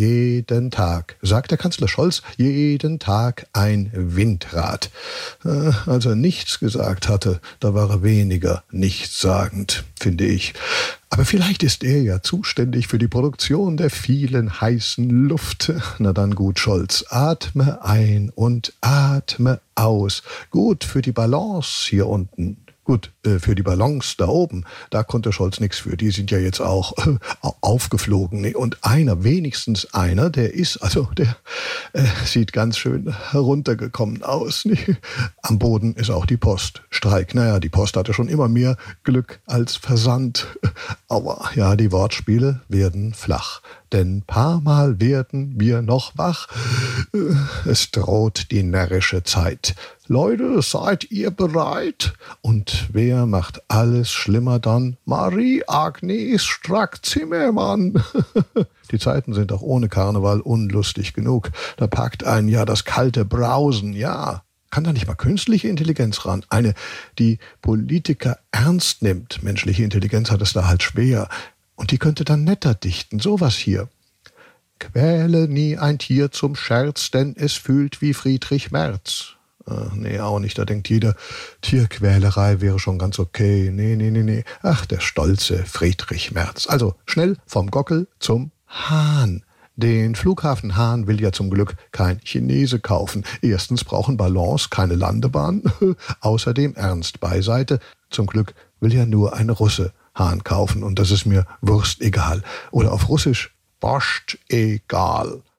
jeden Tag, sagt der Kanzler Scholz, jeden Tag ein Windrad. Äh, als er nichts gesagt hatte, da war er weniger nichtssagend, finde ich. Aber vielleicht ist er ja zuständig für die Produktion der vielen heißen Luft. Na dann gut, Scholz, atme ein und atme aus. Gut für die Balance hier unten. Gut, äh, für die Ballons da oben, da konnte Scholz nichts für. Die sind ja jetzt auch äh, aufgeflogen. Und einer, wenigstens einer, der ist, also der äh, sieht ganz schön heruntergekommen aus. Am Boden ist auch die Post. Streik. Naja, die Post hatte schon immer mehr Glück als Versand. Aber ja, die Wortspiele werden flach. Denn paar Mal werden wir noch wach. Es droht die närrische Zeit. Leute, seid ihr bereit? Und wer macht alles schlimmer dann? Marie-Agnes Strack-Zimmermann. Die Zeiten sind auch ohne Karneval unlustig genug. Da packt einen ja das kalte Brausen, ja. Kann da nicht mal künstliche Intelligenz ran? Eine, die Politiker ernst nimmt. Menschliche Intelligenz hat es da halt schwer. Und die könnte dann netter dichten. Sowas hier. Quäle nie ein Tier zum Scherz, denn es fühlt wie Friedrich Merz. Äh, nee, auch nicht. Da denkt jeder, Tierquälerei wäre schon ganz okay. Nee, nee, nee, nee. Ach, der stolze Friedrich Merz. Also schnell vom Gockel zum Hahn. Den Flughafen Hahn will ja zum Glück kein Chinese kaufen. Erstens brauchen Ballons keine Landebahn. Außerdem ernst beiseite. Zum Glück will ja nur ein Russe Hahn kaufen und das ist mir Wurst egal. Oder auf Russisch Borscht egal.